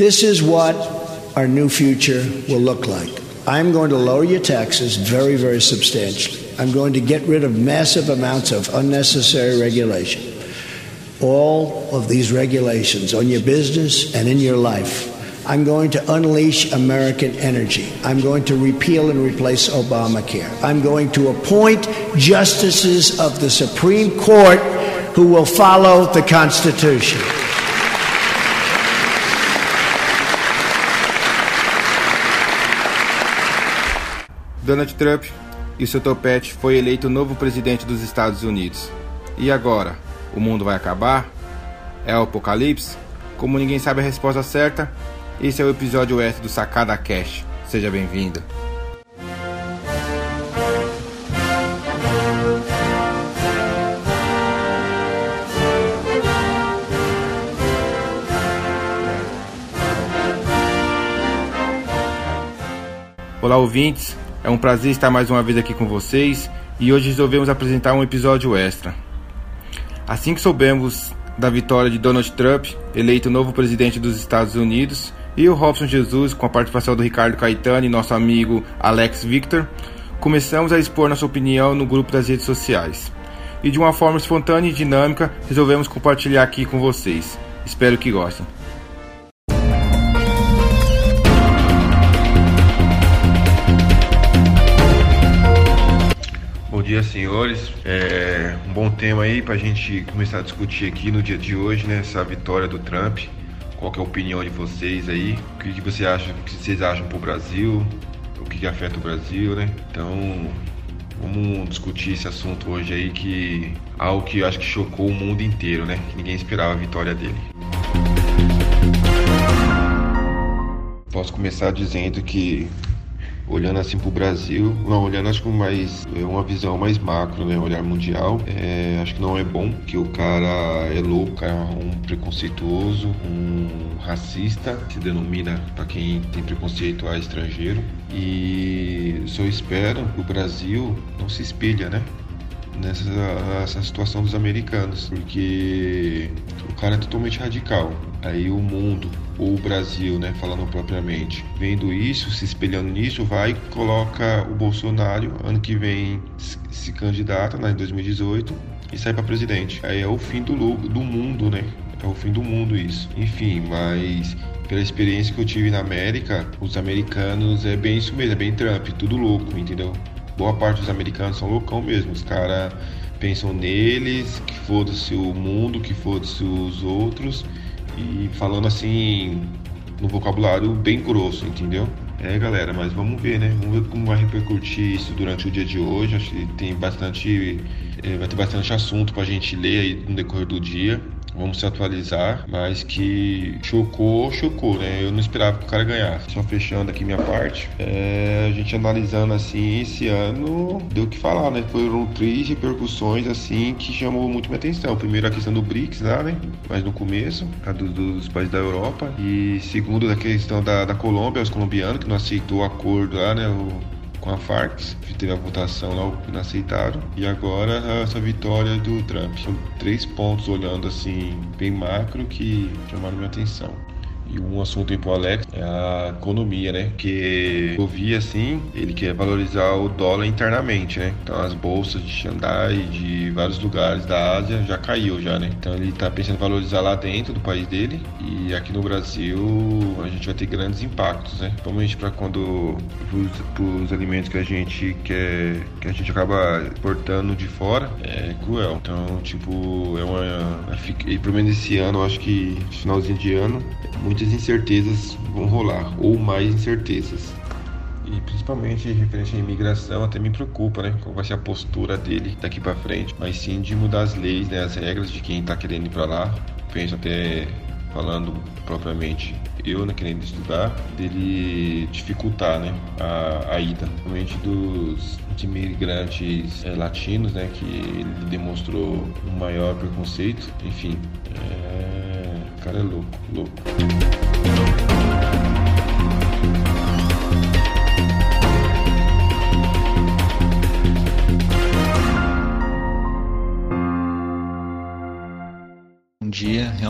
This is what our new future will look like. I'm going to lower your taxes very, very substantially. I'm going to get rid of massive amounts of unnecessary regulation. All of these regulations on your business and in your life. I'm going to unleash American energy. I'm going to repeal and replace Obamacare. I'm going to appoint justices of the Supreme Court who will follow the Constitution. Donald Trump e seu topete foi eleito novo presidente dos Estados Unidos. E agora? O mundo vai acabar? É o apocalipse? Como ninguém sabe a resposta certa, esse é o episódio S do Sacada Cash. Seja bem-vindo. Olá, ouvintes. É um prazer estar mais uma vez aqui com vocês e hoje resolvemos apresentar um episódio extra. Assim que soubemos da vitória de Donald Trump, eleito novo presidente dos Estados Unidos, e o Robson Jesus, com a participação do Ricardo Caetano e nosso amigo Alex Victor, começamos a expor nossa opinião no grupo das redes sociais. E de uma forma espontânea e dinâmica, resolvemos compartilhar aqui com vocês. Espero que gostem. Dia, senhores. É um bom tema aí para a gente começar a discutir aqui no dia de hoje, né? Essa vitória do Trump. Qual é a opinião de vocês aí? O que, que você acha, o que vocês acham pro Brasil? O que, que afeta o Brasil, né? Então, vamos discutir esse assunto hoje aí que algo que eu acho que chocou o mundo inteiro, né? Que ninguém esperava a vitória dele. Posso começar dizendo que olhando assim para o Brasil, não, olhando acho que mais é uma visão mais macro, né, olhar mundial, é, acho que não é bom que o cara é louco, cara é um preconceituoso, um racista, se denomina para quem tem preconceito a estrangeiro e só espero que o Brasil não se espelha, né? Nessa essa situação dos americanos, porque o cara é totalmente radical. Aí o mundo, ou o Brasil, né, falando propriamente, vendo isso, se espelhando nisso, vai e coloca o Bolsonaro ano que vem se candidata, né, em 2018 e sai para presidente. Aí é o fim do, do mundo, né? É o fim do mundo isso. Enfim, mas pela experiência que eu tive na América, os americanos é bem isso mesmo, é bem Trump, tudo louco, entendeu? Boa parte dos americanos são loucão mesmo. Os caras pensam neles, que foda-se o mundo, que foda-se os outros e falando assim, no vocabulário bem grosso, entendeu? É, galera, mas vamos ver, né? Vamos ver como vai repercutir isso durante o dia de hoje. Acho que tem bastante. É, vai ter bastante assunto pra gente ler aí no decorrer do dia vamos se atualizar, mas que chocou, chocou, né? Eu não esperava que o cara ganhasse. Só fechando aqui minha parte, é, a gente analisando assim, esse ano deu o que falar, né? Foram três repercussões assim que chamou muito minha atenção. Primeiro a questão do BRICS lá, né? Mas no começo, a do, dos países da Europa. E segundo a questão da, da Colômbia, os colombianos que não aceitou o acordo lá, né? O, com a Farc, teve a votação lá, não aceitaram, e agora essa vitória do Trump. São três pontos olhando assim, bem macro, que chamaram minha atenção. E um assunto aí pro Alex a economia, né? Que eu vi assim, ele quer valorizar o dólar internamente, né? Então as bolsas de Xandai, de vários lugares da Ásia já caiu já, né? Então ele tá pensando em valorizar lá dentro do país dele e aqui no Brasil a gente vai ter grandes impactos, né? Principalmente para quando os alimentos que a gente quer, que a gente acaba exportando de fora, é cruel. Então, tipo, é uma. E pelo menos esse ano, eu acho que finalzinho de ano, muitas incertezas vão rolar, ou mais incertezas. E principalmente referente à imigração, até me preocupa, né? Qual vai ser a postura dele daqui para frente. Mas sim de mudar as leis, né? As regras de quem tá querendo ir para lá. Penso até falando propriamente eu, né, querendo estudar, dele dificultar, né, a, a ida, principalmente dos imigrantes é, latinos, né, que ele demonstrou um maior preconceito, enfim, é, o cara é louco, louco.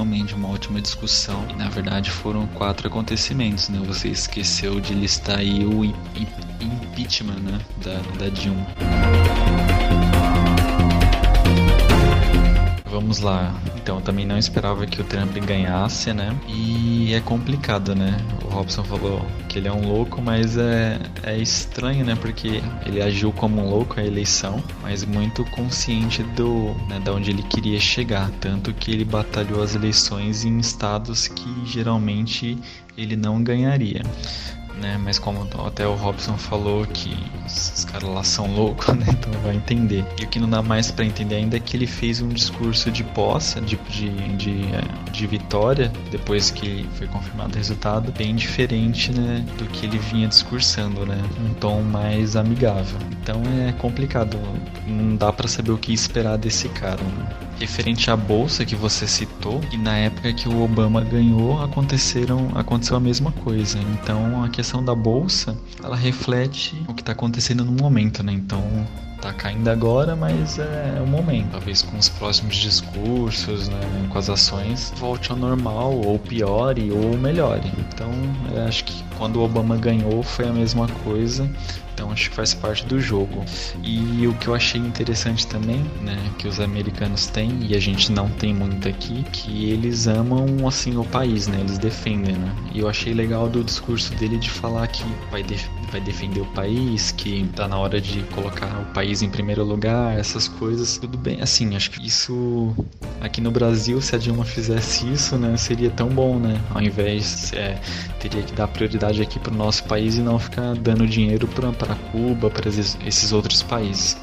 Realmente uma ótima discussão. E na verdade foram quatro acontecimentos, né? Você esqueceu de listar aí o impeachment, né? Da, da Dilma. Vamos lá. Então, também não esperava que o Trump ganhasse, né? E é complicado, né? O Robson falou que ele é um louco, mas é, é estranho, né? Porque ele agiu como um louco a eleição, mas muito consciente do, né, da onde ele queria chegar, tanto que ele batalhou as eleições em estados que geralmente ele não ganharia né? Mas como até o Robson falou que esses caras lá são loucos, né? Então vai entender. E o que não dá mais para entender ainda é que ele fez um discurso de posse, de, de, de, de, vitória, depois que foi confirmado o resultado, bem diferente, né? Do que ele vinha discursando, né? Um tom mais amigável. Então é complicado, não dá para saber o que esperar desse cara, né? Referente à bolsa que você citou, e na época que o Obama ganhou, aconteceram aconteceu a mesma coisa. Então a questão da bolsa, ela reflete o que está acontecendo no momento, né? Então tá caindo agora, mas é, o momento. Talvez com os próximos discursos, né, com as ações, volte ao normal, ou piore, ou melhore. Então, eu acho que quando o Obama ganhou foi a mesma coisa. Então acho que faz parte do jogo. E o que eu achei interessante também, né, que os americanos têm e a gente não tem muito aqui, que eles amam assim o país, né? Eles defendem, né? E eu achei legal do discurso dele de falar que vai, def vai defender o país, que tá na hora de colocar o país em primeiro lugar, essas coisas. Tudo bem, assim, acho que isso aqui no Brasil, se a Dilma fizesse isso, né, seria tão bom, né? Ao invés é, teria que dar prioridade aqui para o nosso país e não ficar dando dinheiro para Cuba, para esses outros países.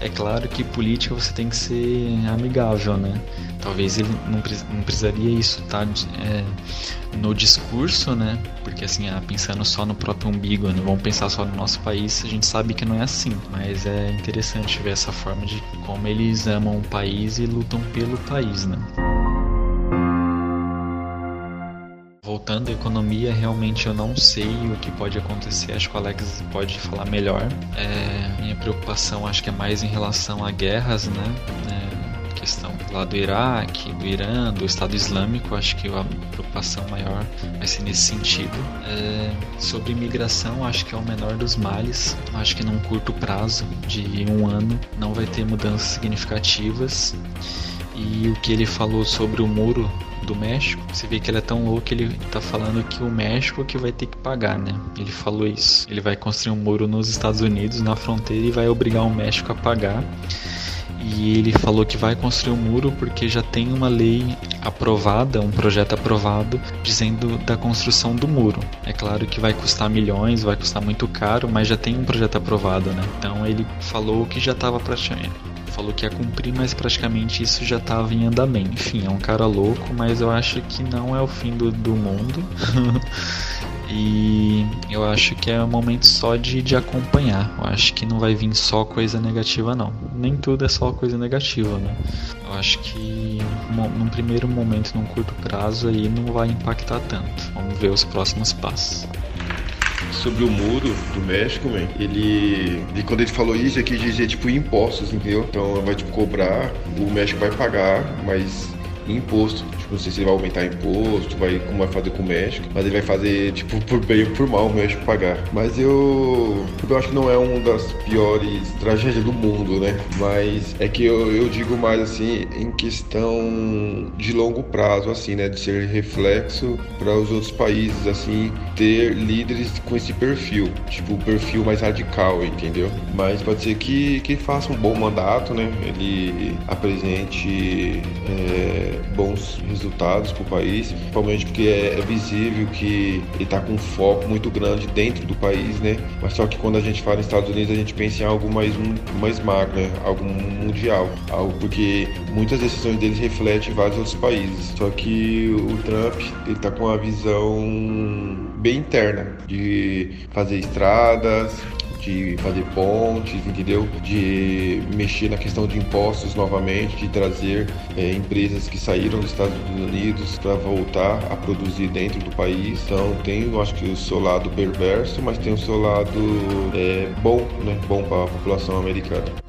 É claro que política você tem que ser amigável, né? Talvez ele não, não precisaria isso estar tá, é, no discurso, né? Porque assim, ah, pensando só no próprio umbigo, não né? vamos pensar só no nosso país, a gente sabe que não é assim. Mas é interessante ver essa forma de como eles amam o país e lutam pelo país, né? voltando à economia, realmente eu não sei o que pode acontecer. Acho que o Alex pode falar melhor. É, minha preocupação acho que é mais em relação a guerras, né? Questão lá do Iraque, do Irã, do Estado Islâmico, acho que a preocupação maior vai ser nesse sentido. É, sobre imigração, acho que é o menor dos males. Acho que num curto prazo de um ano não vai ter mudanças significativas. E o que ele falou sobre o muro do México, você vê que ele é tão louco que ele tá falando que o México que vai ter que pagar, né? Ele falou isso. Ele vai construir um muro nos Estados Unidos, na fronteira, e vai obrigar o México a pagar. E ele falou que vai construir um muro porque já tem uma lei aprovada, um projeto aprovado, dizendo da construção do muro. É claro que vai custar milhões, vai custar muito caro, mas já tem um projeto aprovado, né? Então ele falou que já estava praticamente falou que ia cumprir, mas praticamente isso já estava em andamento. Enfim, é um cara louco, mas eu acho que não é o fim do, do mundo. e eu acho que é um momento só de, de acompanhar. Eu acho que não vai vir só coisa negativa, não. Nem tudo é só coisa negativa, né? Eu acho que num primeiro momento, num curto prazo, aí não vai impactar tanto. Vamos ver os próximos passos sobre o muro do México, man, ele, e quando ele falou isso, aqui dizia tipo impostos, entendeu? Então vai tipo cobrar, o México vai pagar, mas imposto. Tipo, não sei se ele vai aumentar imposto, vai, como vai fazer com o México, mas ele vai fazer, tipo, por bem ou por mal o México pagar. Mas eu, eu acho que não é uma das piores tragédias do mundo, né? Mas é que eu, eu digo mais assim, em questão de longo prazo, assim, né? De ser reflexo para os outros países, assim, ter líderes com esse perfil, tipo, o perfil mais radical, entendeu? Mas pode ser que, que faça um bom mandato, né? Ele apresente é, bons resultados para o país, principalmente porque é, é visível que ele está com um foco muito grande dentro do país, né? Mas só que quando a gente fala em Estados Unidos, a gente pensa em algo mais, mais macro, né? algo mundial, algo porque muitas decisões deles refletem vários outros países. Só que o Trump ele está com uma visão bem interna de fazer estradas, de fazer pontes, entendeu? De mexer na questão de impostos novamente, de trazer é, empresas que saíram dos Estados Unidos para voltar a produzir dentro do país. Então tem, eu acho que o seu lado perverso, mas tem o seu lado é, bom, né? Bom para a população americana.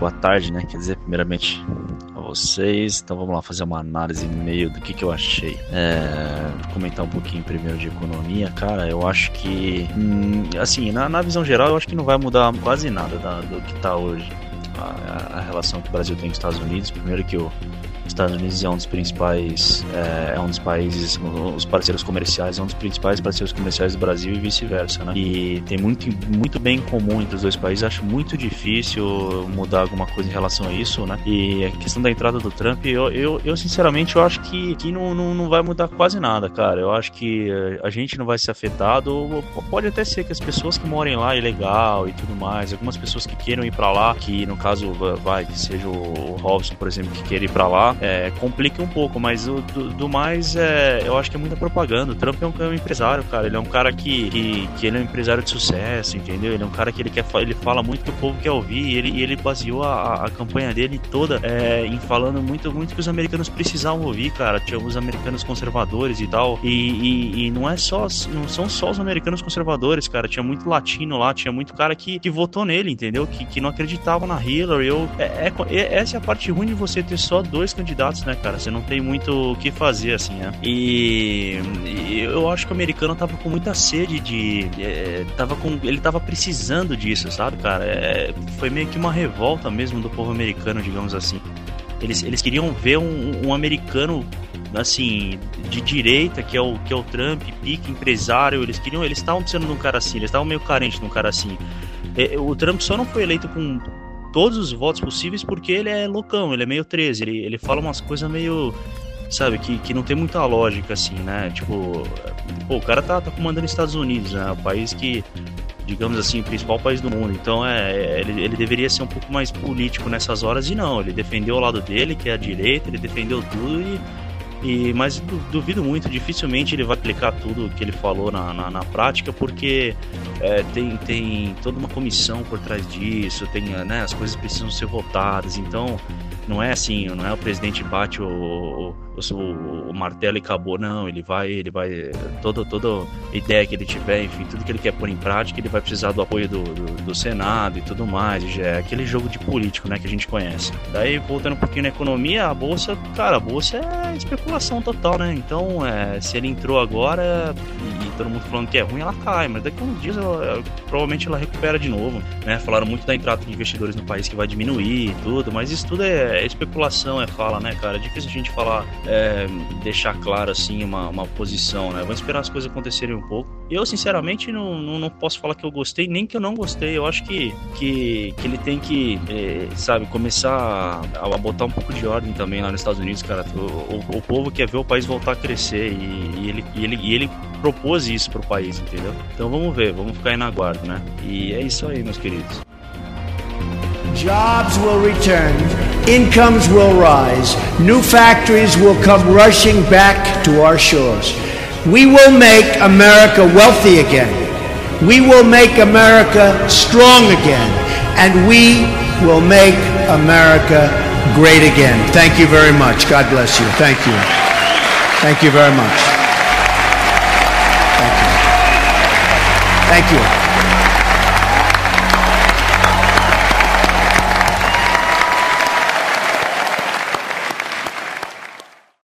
Boa tarde, né? Quer dizer, primeiramente a vocês. Então vamos lá fazer uma análise meio do que, que eu achei. É, comentar um pouquinho primeiro de economia, cara. Eu acho que, hum, assim, na, na, visão geral, eu acho que não vai mudar quase nada da, do que tá hoje. A, a, relação que o Brasil tem com os Estados Unidos. Primeiro que o Estados Unidos é um dos principais, é, é, um dos países, os parceiros comerciais, é um dos principais parceiros comerciais do Brasil e vice-versa, né? E tem muito, muito bem em comum entre os dois países. Acho muito difícil mudar alguma coisa em relação a isso, né? E a questão da entrada do Trump, eu, eu, eu sinceramente eu acho que, que não, não, não vai mudar quase nada, cara. Eu acho que eh, a gente não vai ser afetado. Pode até ser que as pessoas que morem lá é legal e tudo mais, algumas pessoas que queiram ir para lá, que no caso vai que seja o Robson, por exemplo, que queira ir para lá, é, complica um pouco, mas o, do, do, mais é, eu acho que é muita propaganda. O Trump é um, é um, empresário, cara. Ele é um cara que, que, que, ele é um empresário de sucesso, entendeu? Ele é um cara que ele quer ele fala muito que o povo quer ouvir e ele, ele baseou a, a campanha dele toda é, em falando muito, muito que os americanos precisavam ouvir, cara. Tinha os americanos conservadores e tal. E, e, e, não é só, não são só os americanos conservadores, cara. Tinha muito latino lá, tinha muito cara que, que votou nele, entendeu? Que, que não acreditava na Hillary. Eu, é, é, essa é a parte ruim de você ter só dois candidatos candidatos, né, cara? Você não tem muito o que fazer, assim, né? E, e eu acho que o americano tava com muita sede de. É, tava com, ele tava precisando disso, sabe, cara? É, foi meio que uma revolta mesmo do povo americano, digamos assim. Eles, eles queriam ver um, um americano assim, de direita, que é o, que é o Trump, pique empresário, eles queriam, eles estavam precisando de um cara assim, eles estavam meio carentes de um cara assim. É, o Trump só não foi eleito com todos os votos possíveis porque ele é loucão, ele é meio 13, ele, ele fala umas coisas meio. Sabe, que, que não tem muita lógica, assim, né? Tipo, pô, o cara tá, tá comandando os Estados Unidos, né? O país que, digamos assim, o principal país do mundo. Então, é, ele, ele deveria ser um pouco mais político nessas horas e não. Ele defendeu o lado dele, que é a direita, ele defendeu tudo e e, mas duvido muito, dificilmente ele vai aplicar tudo que ele falou na, na, na prática, porque é, tem, tem toda uma comissão por trás disso, tem, né, as coisas precisam ser votadas, então não é assim, não é o presidente bate o, o, o, o, martelo e acabou, não, ele vai, ele vai, toda, toda ideia que ele tiver, enfim, tudo que ele quer pôr em prática, ele vai precisar do apoio do, do, do Senado e tudo mais, já é aquele jogo de político, né, que a gente conhece. Daí, voltando um pouquinho na economia, a Bolsa, cara, a Bolsa é especulação total, né, então, é, se ele entrou agora e todo mundo falando que é ruim, ela cai, mas daqui a uns dias, ela, provavelmente ela recupera de novo, né, falaram muito da entrada de investidores no país que vai diminuir e tudo, mas isso tudo é é especulação, é fala, né, cara? É difícil a gente falar, é, deixar claro assim uma, uma posição, né? Vamos esperar as coisas acontecerem um pouco. Eu, sinceramente, não, não, não, posso falar que eu gostei, nem que eu não gostei. Eu acho que, que, que ele tem que, é, sabe, começar a, a, botar um pouco de ordem também lá nos Estados Unidos, cara. O, o, o povo quer ver o país voltar a crescer e, e, ele, e, ele, e ele propôs isso pro país, entendeu? Então vamos ver, vamos ficar aí na guarda, né? E é isso aí, meus queridos. Jobs will return, incomes will rise, new factories will come rushing back to our shores. We will make America wealthy again. We will make America strong again. And we will make America great again. Thank you very much. God bless you. Thank you. Thank you very much. Thank you. Thank you.